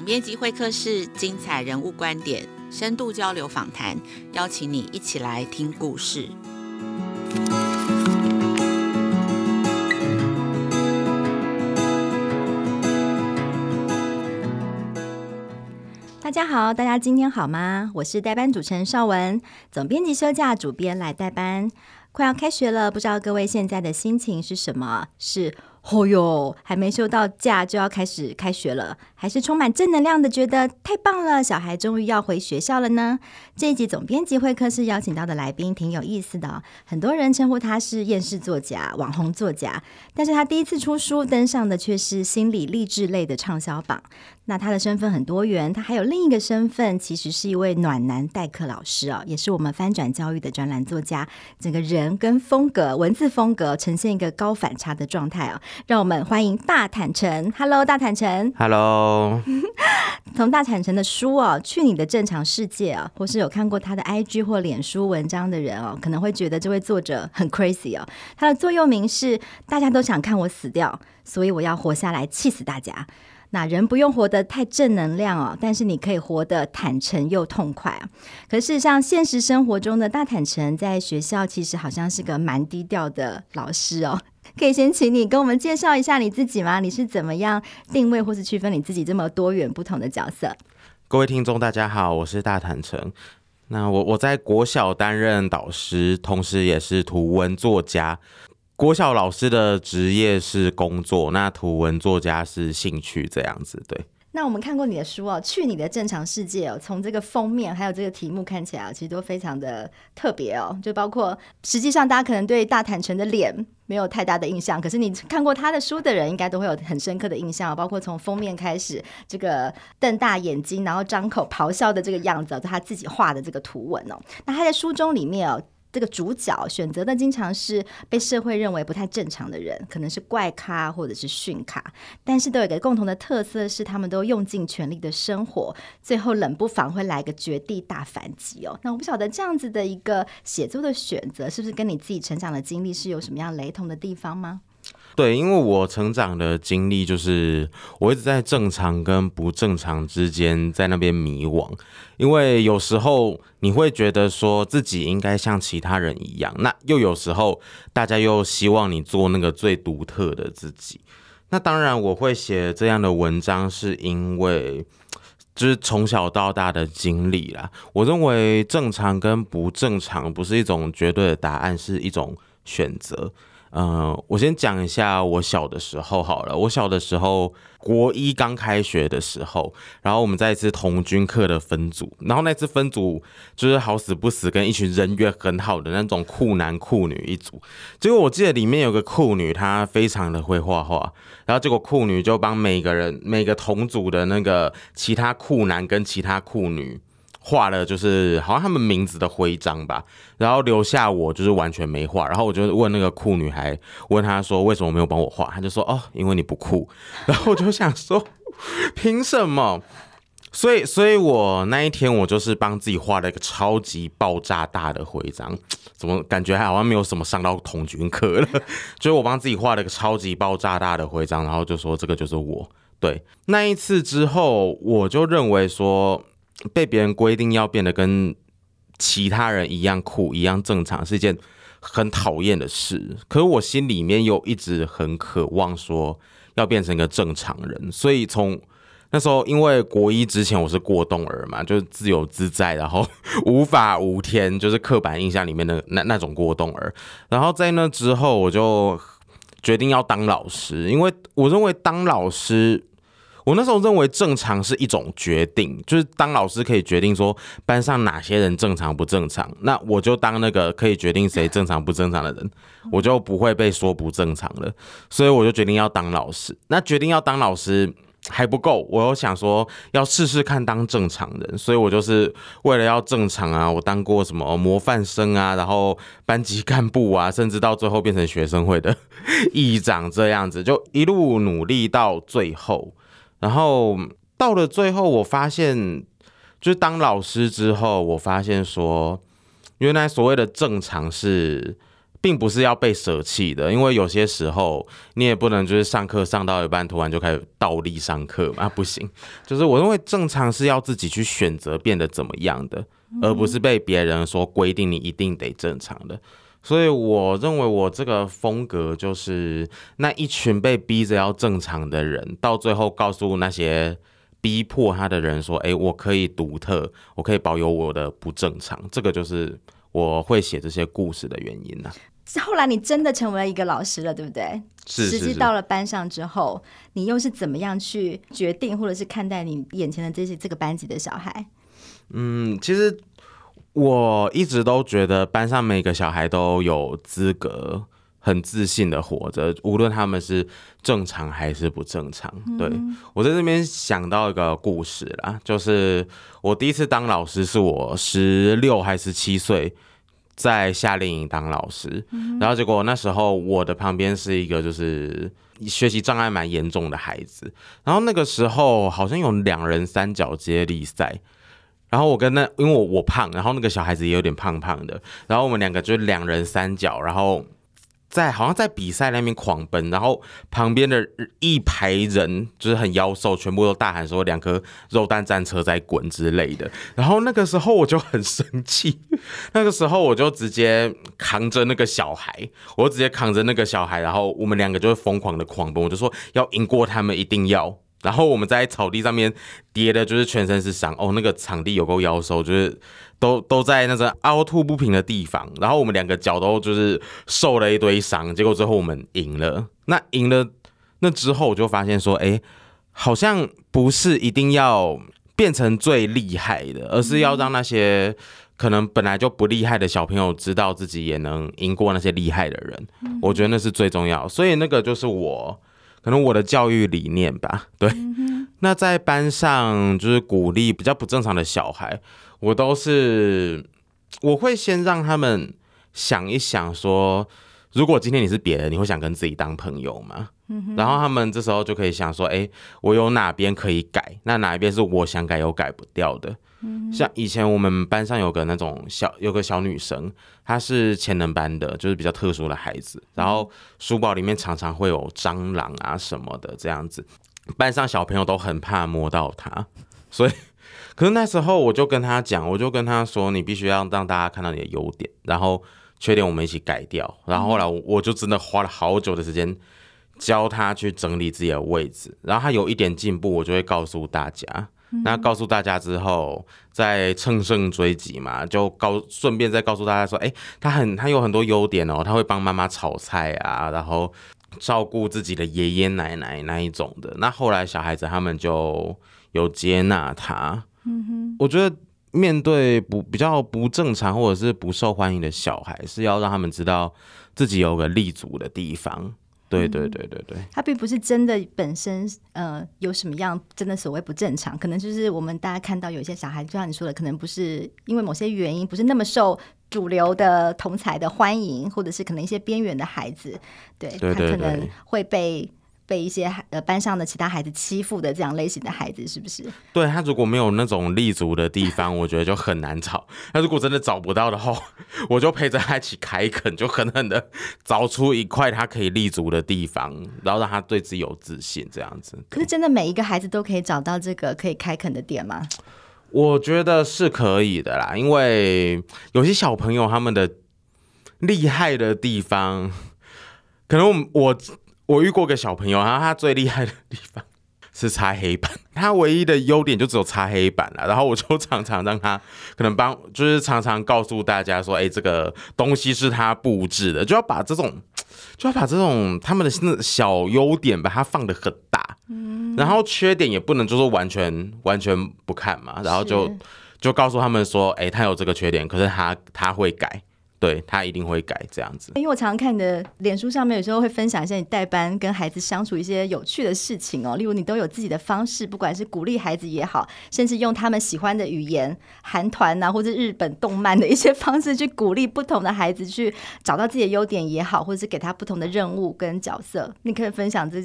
总编辑会客室，精彩人物观点，深度交流访谈，邀请你一起来听故事。大家好，大家今天好吗？我是代班主持人邵文，总编辑休假，主编来代班。快要开学了，不知道各位现在的心情是什么？是？哦哟，还没休到假就要开始开学了，还是充满正能量的，觉得太棒了，小孩终于要回学校了呢？这一集总编辑会客室邀请到的来宾挺有意思的，很多人称呼他是厌世作家、网红作家，但是他第一次出书登上的却是心理励志类的畅销榜。那他的身份很多元，他还有另一个身份，其实是一位暖男代课老师哦，也是我们翻转教育的专栏作家。整个人跟风格、文字风格呈现一个高反差的状态哦。让我们欢迎大坦诚。Hello，大坦诚。Hello。从大坦诚的书哦，《去你的正常世界》啊，或是有看过他的 IG 或脸书文章的人哦，可能会觉得这位作者很 crazy 哦。他的座右铭是：大家都想看我死掉，所以我要活下来，气死大家。那人不用活得太正能量哦，但是你可以活得坦诚又痛快。可是像，现实生活中的大坦诚在学校其实好像是个蛮低调的老师哦。可以先请你跟我们介绍一下你自己吗？你是怎么样定位或是区分你自己这么多元不同的角色？各位听众，大家好，我是大坦诚。那我我在国小担任导师，同时也是图文作家。国小老师的职业是工作，那图文作家是兴趣，这样子对。那我们看过你的书哦，《去你的正常世界》哦，从这个封面还有这个题目看起来，其实都非常的特别哦。就包括实际上大家可能对大坦诚的脸没有太大的印象，可是你看过他的书的人，应该都会有很深刻的印象。包括从封面开始，这个瞪大眼睛，然后张口咆哮的这个样子，就他自己画的这个图文哦。那他在书中里面哦。这个主角选择的经常是被社会认为不太正常的人，可能是怪咖或者是逊咖，但是都有一个共同的特色，是他们都用尽全力的生活，最后冷不防会来个绝地大反击哦。那我不晓得这样子的一个写作的选择，是不是跟你自己成长的经历是有什么样雷同的地方吗？对，因为我成长的经历就是我一直在正常跟不正常之间在那边迷惘，因为有时候你会觉得说自己应该像其他人一样，那又有时候大家又希望你做那个最独特的自己。那当然我会写这样的文章，是因为就是从小到大的经历啦。我认为正常跟不正常不是一种绝对的答案，是一种选择。嗯、呃，我先讲一下我小的时候好了。我小的时候，国一刚开学的时候，然后我们在一次童军课的分组，然后那次分组就是好死不死跟一群人缘很好的那种酷男酷女一组。结果我记得里面有个酷女，她非常的会画画，然后结果酷女就帮每个人每个同组的那个其他酷男跟其他酷女。画了就是好像他们名字的徽章吧，然后留下我就是完全没画，然后我就问那个酷女孩，问她说为什么没有帮我画，她就说哦，因为你不酷，然后我就想说 凭什么？所以所以我那一天我就是帮自己画了一个超级爆炸大的徽章，怎么感觉还好像没有什么上到童军课了？就是我帮自己画了一个超级爆炸大的徽章，然后就说这个就是我。对，那一次之后，我就认为说。被别人规定要变得跟其他人一样酷、一样正常，是一件很讨厌的事。可是我心里面又一直很渴望说要变成一个正常人。所以从那时候，因为国一之前我是过动儿嘛，就是自由自在，然后 无法无天，就是刻板印象里面的那那种过动儿。然后在那之后，我就决定要当老师，因为我认为当老师。我那时候认为正常是一种决定，就是当老师可以决定说班上哪些人正常不正常，那我就当那个可以决定谁正常不正常的人，我就不会被说不正常了。所以我就决定要当老师。那决定要当老师还不够，我又想说要试试看当正常人，所以我就是为了要正常啊，我当过什么模范生啊，然后班级干部啊，甚至到最后变成学生会的 议长这样子，就一路努力到最后。然后到了最后，我发现，就是当老师之后，我发现说，原来所谓的正常是并不是要被舍弃的，因为有些时候你也不能就是上课上到一半突然就开始倒立上课嘛，不行。就是我认为正常是要自己去选择变得怎么样的，而不是被别人说规定你一定得正常的。所以我认为我这个风格就是那一群被逼着要正常的人，到最后告诉那些逼迫他的人说：“哎，我可以独特，我可以保有我的不正常。”这个就是我会写这些故事的原因呢。后来你真的成为了一个老师了，对不对？是，是，是。实际到了班上之后，你又是怎么样去决定，或者是看待你眼前的这些这个班级的小孩？嗯，其实我一直都觉得班上每个小孩都有资格很自信的活着，无论他们是正常还是不正常。嗯、对，我在这边想到一个故事啦，就是我第一次当老师是我十六还是七岁。在夏令营当老师，然后结果那时候我的旁边是一个就是学习障碍蛮严重的孩子，然后那个时候好像有两人三角接力赛，然后我跟那因为我我胖，然后那个小孩子也有点胖胖的，然后我们两个就两人三角，然后。在好像在比赛那边狂奔，然后旁边的一排人就是很妖兽，全部都大喊说“两颗肉弹战车在滚”之类的。然后那个时候我就很生气，那个时候我就直接扛着那个小孩，我直接扛着那个小孩，然后我们两个就会疯狂的狂奔，我就说要赢过他们，一定要。然后我们在草地上面跌的，就是全身是伤哦。那个场地有够妖兽，就是都都在那种凹凸不平的地方。然后我们两个脚都就是受了一堆伤。结果最后我们赢了。那赢了那之后，我就发现说，哎，好像不是一定要变成最厉害的，而是要让那些可能本来就不厉害的小朋友知道自己也能赢过那些厉害的人。我觉得那是最重要。所以那个就是我。可能我的教育理念吧，对。那在班上就是鼓励比较不正常的小孩，我都是我会先让他们想一想，说如果今天你是别人，你会想跟自己当朋友吗？然后他们这时候就可以想说，哎，我有哪边可以改？那哪一边是我想改又改不掉的？像以前我们班上有个那种小有个小女生，她是潜能班的，就是比较特殊的孩子。然后书包里面常常会有蟑螂啊什么的这样子，班上小朋友都很怕摸到她。所以，可是那时候我就跟她讲，我就跟她说，你必须要让大家看到你的优点，然后缺点我们一起改掉。然后后来我就真的花了好久的时间教他去整理自己的位置，然后他有一点进步，我就会告诉大家。那告诉大家之后，再乘胜追击嘛，就告顺便再告诉大家说，哎、欸，他很他有很多优点哦，他会帮妈妈炒菜啊，然后照顾自己的爷爷奶奶那一种的。那后来小孩子他们就有接纳他。嗯哼，我觉得面对不比较不正常或者是不受欢迎的小孩，是要让他们知道自己有个立足的地方。对对对对对，他并不是真的本身呃有什么样真的所谓不正常，可能就是我们大家看到有些小孩，就像你说的，可能不是因为某些原因，不是那么受主流的同才的欢迎，或者是可能一些边缘的孩子，对，他可能会被。被一些呃班上的其他孩子欺负的这样类型的孩子，是不是？对，他如果没有那种立足的地方，我觉得就很难找。他如果真的找不到的话，我就陪着他一起开垦，就狠狠的找出一块他可以立足的地方，然后让他对自己有自信，这样子。可是真的每一个孩子都可以找到这个可以开垦的点吗？我觉得是可以的啦，因为有些小朋友他们的厉害的地方，可能我。我遇过个小朋友，然后他最厉害的地方是擦黑板，他唯一的优点就只有擦黑板了。然后我就常常让他可能帮，就是常常告诉大家说，哎，这个东西是他布置的，就要把这种，就要把这种他们的小优点把它放得很大，嗯，然后缺点也不能就是完全完全不看嘛，然后就就告诉他们说，哎，他有这个缺点，可是他他会改。对，他一定会改这样子，因为我常常看你的脸书上面，有时候会分享一些你带班跟孩子相处一些有趣的事情哦。例如，你都有自己的方式，不管是鼓励孩子也好，甚至用他们喜欢的语言、韩团啊，或者日本动漫的一些方式去鼓励不同的孩子去找到自己的优点也好，或者是给他不同的任务跟角色。你可以分享这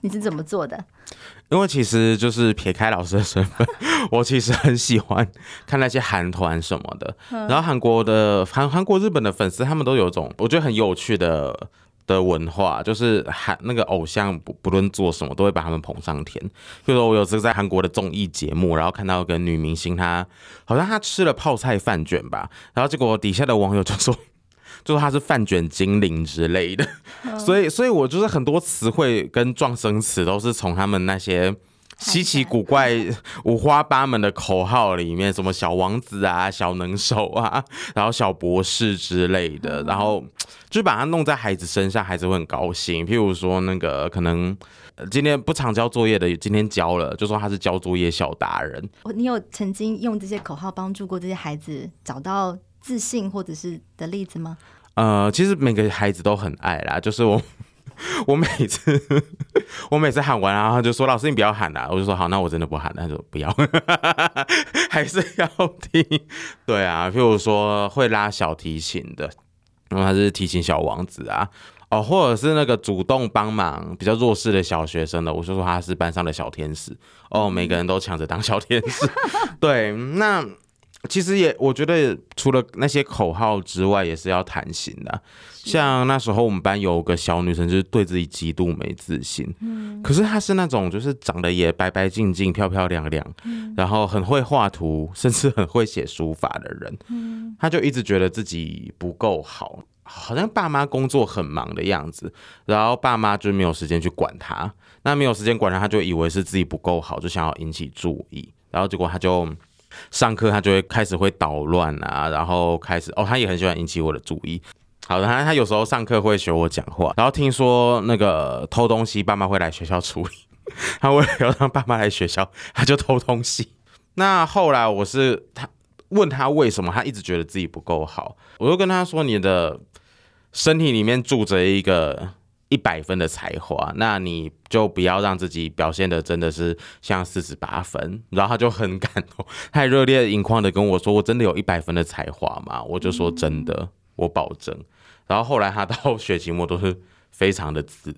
你是怎么做的？因为其实就是撇开老师的身份，我其实很喜欢看那些韩团什么的。然后韩国的韩韩国、日本的粉丝，他们都有种我觉得很有趣的的文化，就是韩那个偶像不不论做什么，都会把他们捧上天。比如说我有次在韩国的综艺节目，然后看到一个女明星，她好像她吃了泡菜饭卷吧，然后结果底下的网友就说。就说他是饭卷精灵之类的，所以，所以我就是很多词汇跟撞声词都是从他们那些稀奇古怪、五花八门的口号里面，什么小王子啊、小能手啊，然后小博士之类的，然后就把它弄在孩子身上，孩子会很高兴。譬如说，那个可能今天不常交作业的，今天交了，就说他是交作业小达人。你有曾经用这些口号帮助过这些孩子找到自信或者是的例子吗？呃，其实每个孩子都很爱啦。就是我，我每次 我每次喊完，然后他就说：“老师，你不要喊啦。”我就说：“好，那我真的不喊了。”他说：“不要，还是要听。”对啊，譬如说会拉小提琴的，然后他是提琴小王子啊，哦，或者是那个主动帮忙比较弱势的小学生的，我就说他是班上的小天使。哦，每个人都抢着当小天使。对，那。其实也，我觉得除了那些口号之外，也是要谈心的啊。像那时候我们班有个小女生，就是对自己极度没自信。嗯，可是她是那种就是长得也白白净净、漂漂亮亮，然后很会画图，甚至很会写书法的人。嗯，她就一直觉得自己不够好，好像爸妈工作很忙的样子，然后爸妈就没有时间去管她。那没有时间管她，她就以为是自己不够好，就想要引起注意，然后结果她就。上课他就会开始会捣乱啊，然后开始哦，他也很喜欢引起我的注意。好的，他他有时候上课会学我讲话，然后听说那个偷东西，爸妈会来学校处理。他为了要让爸妈来学校，他就偷东西。那后来我是他问他为什么，他一直觉得自己不够好，我就跟他说：“你的身体里面住着一个。”一百分的才华，那你就不要让自己表现的真的是像四十八分。然后他就很感动，太热烈盈眶的跟我说：“我真的有一百分的才华吗？”我就说：“真的，我保证。”然后后来他到学期末都是非常的自，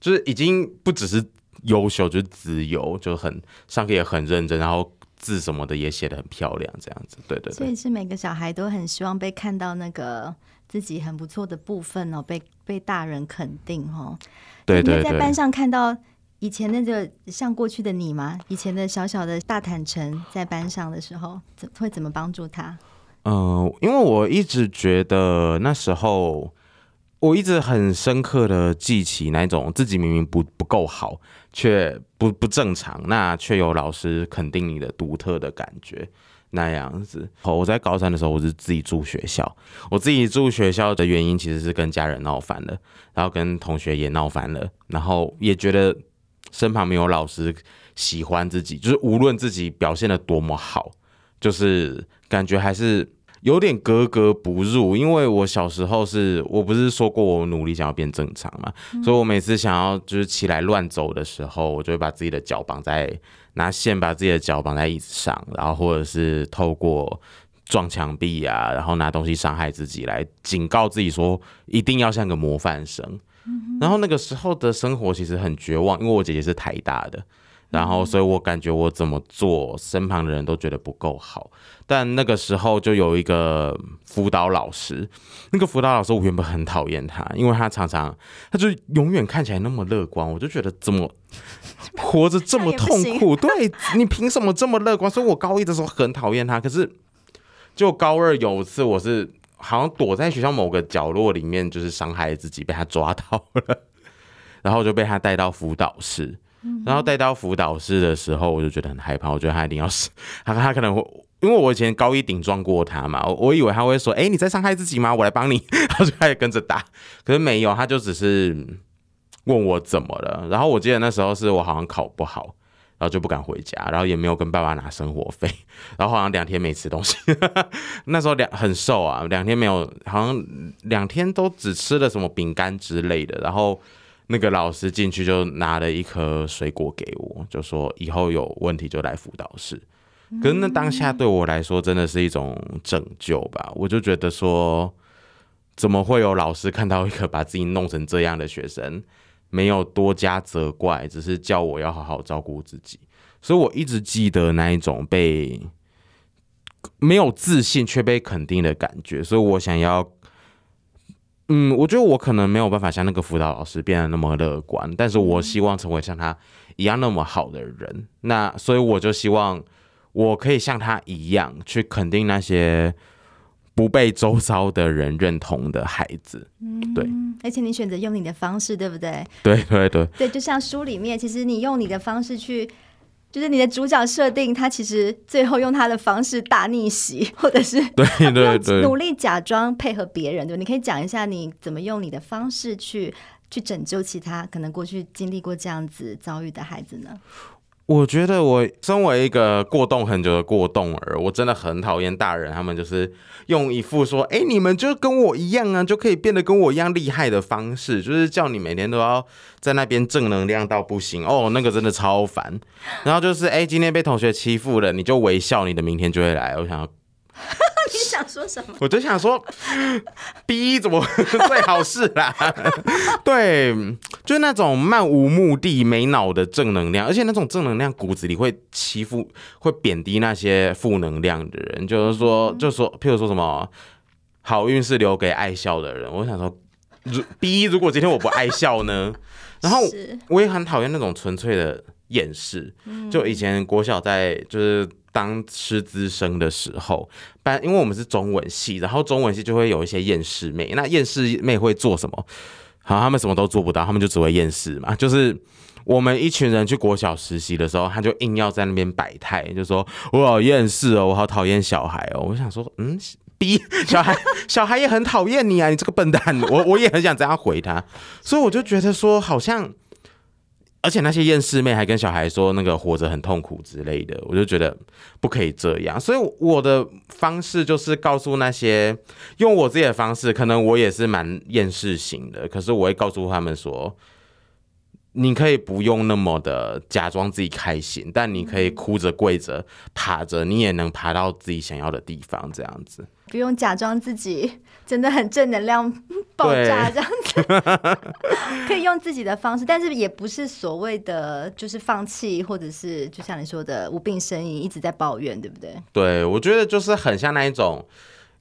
就是已经不只是优秀，就是自由，就很上课也很认真，然后字什么的也写的很漂亮，这样子。对对对，所以是每个小孩都很希望被看到那个。自己很不错的部分哦，被被大人肯定哦。对对对。你在班上看到以前那个像过去的你吗？以前的小小的大坦诚在班上的时候，怎会怎么帮助他？嗯、呃，因为我一直觉得那时候，我一直很深刻的记起那种自己明明不不够好，却不不正常，那却有老师肯定你的独特的感觉。那样子，我在高三的时候，我是自己住学校。我自己住学校的原因，其实是跟家人闹翻了，然后跟同学也闹翻了，然后也觉得身旁没有老师喜欢自己，就是无论自己表现的多么好，就是感觉还是。有点格格不入，因为我小时候是我不是说过我努力想要变正常嘛，嗯、所以我每次想要就是起来乱走的时候，我就会把自己的脚绑在拿线把自己的脚绑在椅子上，然后或者是透过撞墙壁啊，然后拿东西伤害自己来警告自己说一定要像个模范生。嗯、然后那个时候的生活其实很绝望，因为我姐姐是台大的。然后，所以我感觉我怎么做，身旁的人都觉得不够好。但那个时候就有一个辅导老师，那个辅导老师我原本很讨厌他，因为他常常，他就永远看起来那么乐观，我就觉得怎么活着这么痛苦？对，你凭什么这么乐观？所以我高一的时候很讨厌他。可是，就高二有一次，我是好像躲在学校某个角落里面，就是伤害自己，被他抓到了，然后就被他带到辅导室。然后带到辅导室的时候，我就觉得很害怕。我觉得他一定要死，他 他可能会，因为我以前高一顶撞过他嘛，我以为他会说：“哎，你在伤害自己吗？我来帮你。”然后就开始跟着打，可是没有，他就只是问我怎么了。然后我记得那时候是我好像考不好，然后就不敢回家，然后也没有跟爸爸拿生活费，然后好像两天没吃东西。那时候两很瘦啊，两天没有，好像两天都只吃了什么饼干之类的，然后。那个老师进去就拿了一颗水果给我，就说以后有问题就来辅导室。可是那当下对我来说真的是一种拯救吧，我就觉得说，怎么会有老师看到一个把自己弄成这样的学生，没有多加责怪，只是叫我要好好照顾自己。所以我一直记得那一种被没有自信却被肯定的感觉。所以我想要，嗯，我觉得我可能没有办法像那个辅导老师变得那么乐观，但是我希望成为像他一样那么好的人。那所以我就希望我可以像他一样去肯定那些。不被周遭的人认同的孩子，嗯，对，而且你选择用你的方式，对不对？对对对，对，就像书里面，其实你用你的方式去，就是你的主角设定，他其实最后用他的方式大逆袭，或者是对对 对，努力假装配合别人，对，你可以讲一下你怎么用你的方式去去拯救其他可能过去经历过这样子遭遇的孩子呢？我觉得我身为一个过动很久的过动儿，我真的很讨厌大人，他们就是用一副说“哎，你们就跟我一样啊，就可以变得跟我一样厉害”的方式，就是叫你每天都要在那边正能量到不行哦，那个真的超烦。然后就是哎，今天被同学欺负了，你就微笑，你的明天就会来。我想要。你想说什么？我就想说，B 怎么 最好是啦？对，就是那种漫无目的、没脑的正能量，而且那种正能量骨子里会欺负、会贬低那些负能量的人。就是说，就是说，譬如说什么好运是留给爱笑的人。我想说，B 如果今天我不爱笑呢？然后我也很讨厌那种纯粹的厌世。就以前国小在就是。当师资生的时候，班因为我们是中文系，然后中文系就会有一些厌世妹。那厌世妹会做什么？好，他们什么都做不到，他们就只会厌世嘛。就是我们一群人去国小实习的时候，他就硬要在那边摆态，就说我好厌世哦，我好讨厌小孩哦。我想说，嗯，逼 小孩，小孩也很讨厌你啊，你这个笨蛋。我我也很想这样回他，所以我就觉得说，好像。而且那些厌世妹还跟小孩说那个活着很痛苦之类的，我就觉得不可以这样。所以我的方式就是告诉那些用我自己的方式，可能我也是蛮厌世型的，可是我会告诉他们说，你可以不用那么的假装自己开心，但你可以哭着、跪着、爬着，你也能爬到自己想要的地方，这样子。不用假装自己真的很正能量爆炸这样子，可以用自己的方式，但是也不是所谓的就是放弃，或者是就像你说的无病呻吟，一直在抱怨，对不对？对，我觉得就是很像那一种，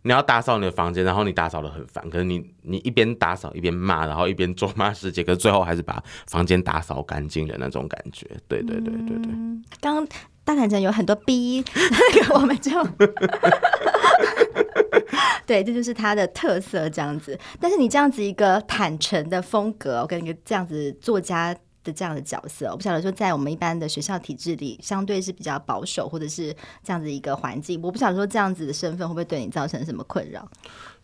你要打扫你的房间，然后你打扫的很烦，可是你你一边打扫一边骂，然后一边咒骂世界，可是最后还是把房间打扫干净的那种感觉。对对对对对。刚、嗯、大坦诚有很多逼，那个我们就。对，这就是他的特色，这样子。但是你这样子一个坦诚的风格，我跟一个这样子作家的这样的角色，我不晓得说在我们一般的学校体制里，相对是比较保守，或者是这样子一个环境，我不晓得说这样子的身份会不会对你造成什么困扰？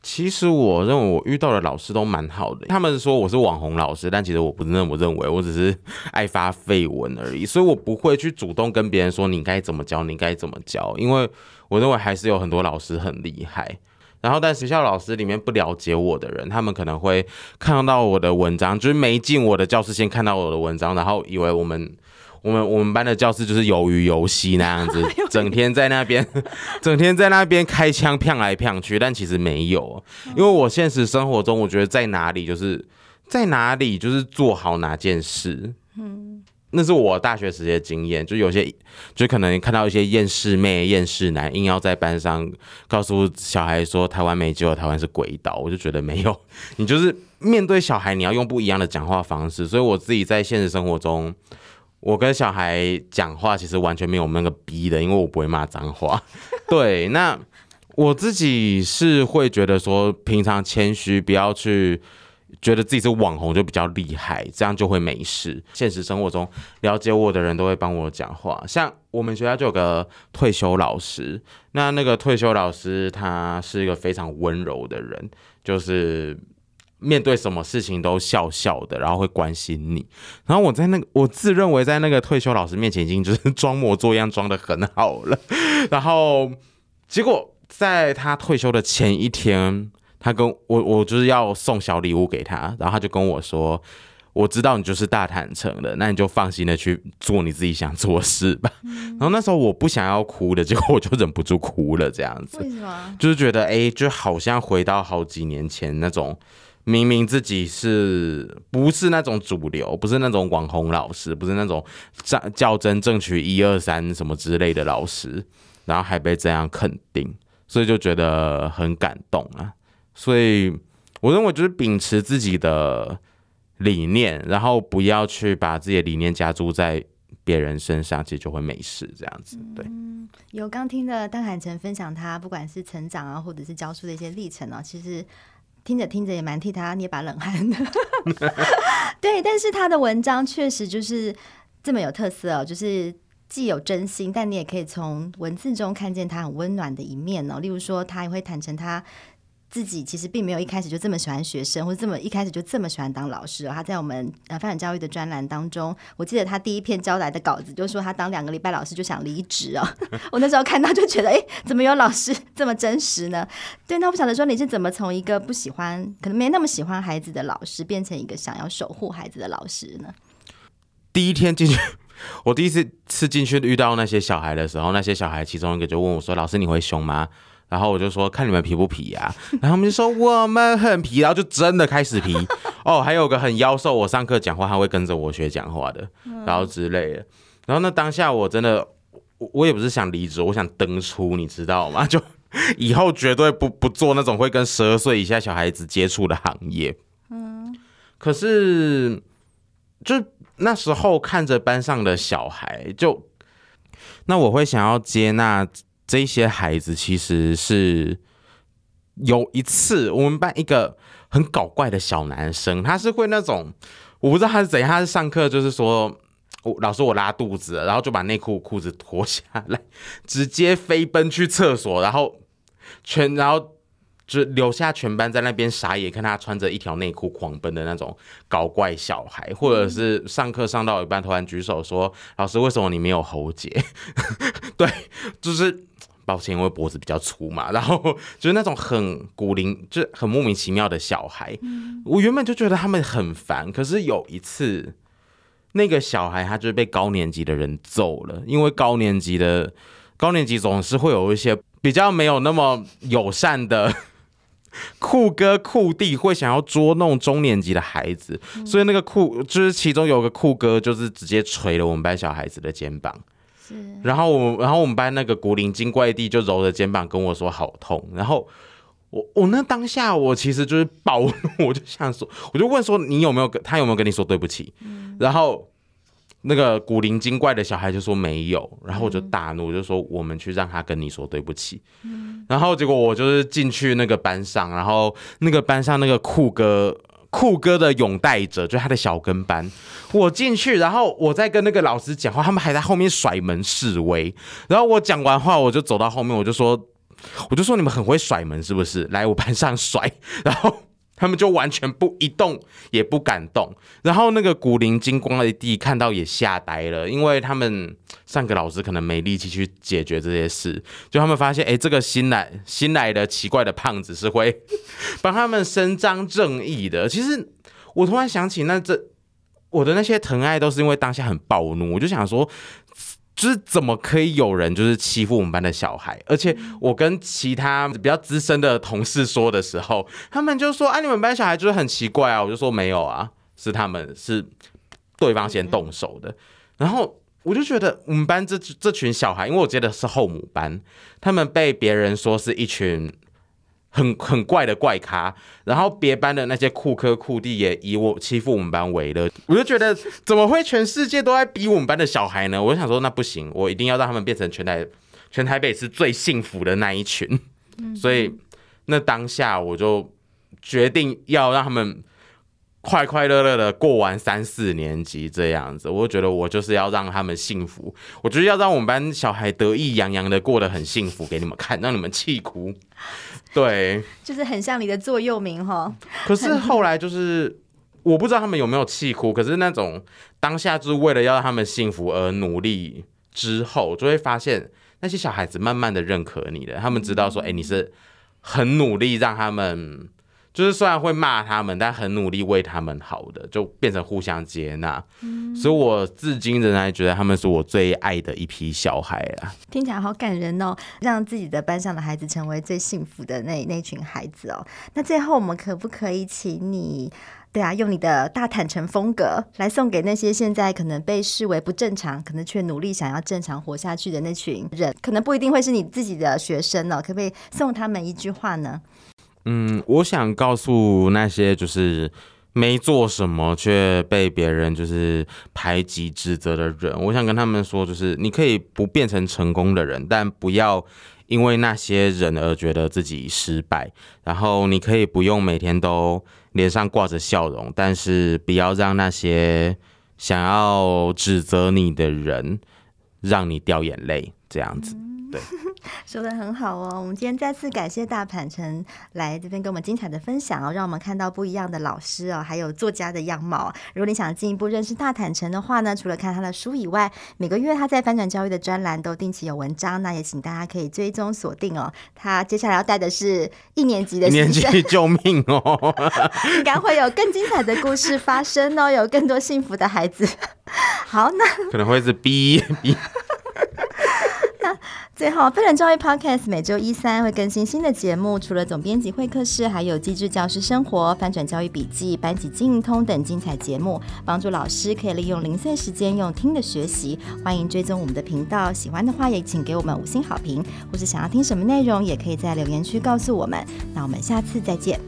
其实我认为我遇到的老师都蛮好的，他们说我是网红老师，但其实我不是那么认为，我只是 爱发废文而已，所以我不会去主动跟别人说你该怎么教，你该怎么教，因为我认为还是有很多老师很厉害。然后，但学校老师里面不了解我的人，他们可能会看到我的文章，就是没进我的教室先看到我的文章，然后以为我们我们我们班的教室就是鱿鱼游戏那样子，整天在那边，整天在那边开枪骗来骗去，但其实没有，因为我现实生活中，我觉得在哪里就是在哪里就是做好哪件事，嗯。那是我大学时期的经验，就有些，就可能看到一些厌世妹、厌世男，硬要在班上告诉小孩说台湾没救，台湾是鬼岛，我就觉得没有，你就是面对小孩，你要用不一样的讲话方式。所以我自己在现实生活中，我跟小孩讲话其实完全没有那个逼的，因为我不会骂脏话。对，那我自己是会觉得说，平常谦虚，不要去。觉得自己是网红就比较厉害，这样就会没事。现实生活中了解我的人都会帮我讲话，像我们学校就有个退休老师，那那个退休老师他是一个非常温柔的人，就是面对什么事情都笑笑的，然后会关心你。然后我在那个我自认为在那个退休老师面前已经就是装模作样装得很好了，然后结果在他退休的前一天。他跟我，我就是要送小礼物给他，然后他就跟我说：“我知道你就是大坦诚的，那你就放心的去做你自己想做的事吧。嗯”然后那时候我不想要哭的，结果我就忍不住哭了，这样子。为什么？就是觉得，哎、欸，就好像回到好几年前那种明明自己是不是那种主流，不是那种网红老师，不是那种教较真正取一二三什么之类的老师，然后还被这样肯定，所以就觉得很感动啊。所以我认为就是秉持自己的理念，然后不要去把自己的理念加注在别人身上，其实就会没事这样子。对，嗯，有刚听的邓海成分享他不管是成长啊，或者是教书的一些历程啊，其实。听着听着也蛮替他捏把冷汗的，对，但是他的文章确实就是这么有特色哦，就是既有真心，但你也可以从文字中看见他很温暖的一面哦。例如说，他也会坦诚他。自己其实并没有一开始就这么喜欢学生，或者这么一开始就这么喜欢当老师。他在我们呃发展教育的专栏当中，我记得他第一篇交来的稿子就说他当两个礼拜老师就想离职哦。我那时候看到就觉得，哎，怎么有老师这么真实呢？对，那我不晓得说你是怎么从一个不喜欢，可能没那么喜欢孩子的老师，变成一个想要守护孩子的老师呢？第一天进去，我第一次次进去遇到那些小孩的时候，那些小孩其中一个就问我说：“老师，你会凶吗？”然后我就说，看你们皮不皮呀、啊？然后他们就说我们很皮，然后就真的开始皮。哦，还有个很妖兽，我上课讲话他会跟着我学讲话的，然后之类的。然后那当下我真的，我也不是想离职，我想登出，你知道吗？就以后绝对不不做那种会跟十二岁以下小孩子接触的行业。嗯。可是，就那时候看着班上的小孩，就那我会想要接纳。这些孩子其实是有一次，我们班一个很搞怪的小男生，他是会那种，我不知道他是怎样，他是上课就是说，我老师我拉肚子，然后就把内裤裤子脱下来，直接飞奔去厕所，然后全然后就留下全班在那边傻眼，看他穿着一条内裤狂奔的那种搞怪小孩，或者是上课上到一半突然举手说，老师为什么你没有喉结？对，就是。抱歉，因为脖子比较粗嘛，然后就是那种很古灵，就是很莫名其妙的小孩。嗯、我原本就觉得他们很烦，可是有一次，那个小孩他就是被高年级的人揍了，因为高年级的高年级总是会有一些比较没有那么友善的 酷哥酷弟，会想要捉弄中年级的孩子，所以那个酷就是其中有个酷哥，就是直接捶了我们班小孩子的肩膀。然后我，然后我们班那个古灵精怪弟就揉着肩膀跟我说好痛。然后我，我那当下我其实就是暴怒，我就想说，我就问说你有没有跟他有没有跟你说对不起？嗯、然后那个古灵精怪的小孩就说没有。然后我就大怒，就说我们去让他跟你说对不起。嗯、然后结果我就是进去那个班上，然后那个班上那个酷哥。酷哥的拥戴者，就他的小跟班，我进去，然后我在跟那个老师讲话，他们还在后面甩门示威。然后我讲完话，我就走到后面，我就说，我就说你们很会甩门是不是？来我班上甩，然后。他们就完全不一动，也不敢动。然后那个古灵精怪的弟看到也吓呆了，因为他们上个老师可能没力气去解决这些事。就他们发现，哎，这个新来新来的奇怪的胖子是会帮他们伸张正义的。其实我突然想起，那这我的那些疼爱都是因为当下很暴怒，我就想说。就是怎么可以有人就是欺负我们班的小孩？而且我跟其他比较资深的同事说的时候，他们就说：“啊，你们班小孩就是很奇怪啊。”我就说：“没有啊，是他们是对方先动手的。”然后我就觉得我们班这这群小孩，因为我觉得是后母班，他们被别人说是一群。很很怪的怪咖，然后别班的那些酷哥酷弟也以我欺负我们班为乐，我就觉得怎么会全世界都在逼我们班的小孩呢？我就想说那不行，我一定要让他们变成全台全台北是最幸福的那一群，所以那当下我就决定要让他们。快快乐乐的过完三四年级这样子，我觉得我就是要让他们幸福，我就是要让我们班小孩得意洋洋的过得很幸福给你们看，让你们气哭。对，就是很像你的座右铭哈。可是后来就是我不知道他们有没有气哭，可是那种当下就是为了要让他们幸福而努力之后，就会发现那些小孩子慢慢的认可你的，他们知道说，哎，你是很努力让他们。就是虽然会骂他们，但很努力为他们好的，就变成互相接纳。嗯，所以我至今仍然觉得他们是我最爱的一批小孩啊。听起来好感人哦，让自己的班上的孩子成为最幸福的那那群孩子哦。那最后我们可不可以请你，对啊，用你的大坦诚风格来送给那些现在可能被视为不正常，可能却努力想要正常活下去的那群人，可能不一定会是你自己的学生哦，可不可以送他们一句话呢？嗯，我想告诉那些就是没做什么却被别人就是排挤指责的人，我想跟他们说，就是你可以不变成成功的人，但不要因为那些人而觉得自己失败。然后你可以不用每天都脸上挂着笑容，但是不要让那些想要指责你的人让你掉眼泪，这样子。对。说的很好哦，我们今天再次感谢大坦诚来这边跟我们精彩的分享哦，让我们看到不一样的老师哦，还有作家的样貌。如果你想进一步认识大坦诚的话呢，除了看他的书以外，每个月他在翻转教育的专栏都定期有文章，那也请大家可以追踪锁定哦。他接下来要带的是一年级的 一年级，救命哦！应该会有更精彩的故事发生哦，有更多幸福的孩子。好，那可能会是 B B。最后，非人教育 Podcast 每周一三会更新新的节目，除了总编辑会客室，还有机智教师生活、翻转教育笔记、班级经营通等精彩节目，帮助老师可以利用零碎时间用听的学习。欢迎追踪我们的频道，喜欢的话也请给我们五星好评，或是想要听什么内容，也可以在留言区告诉我们。那我们下次再见。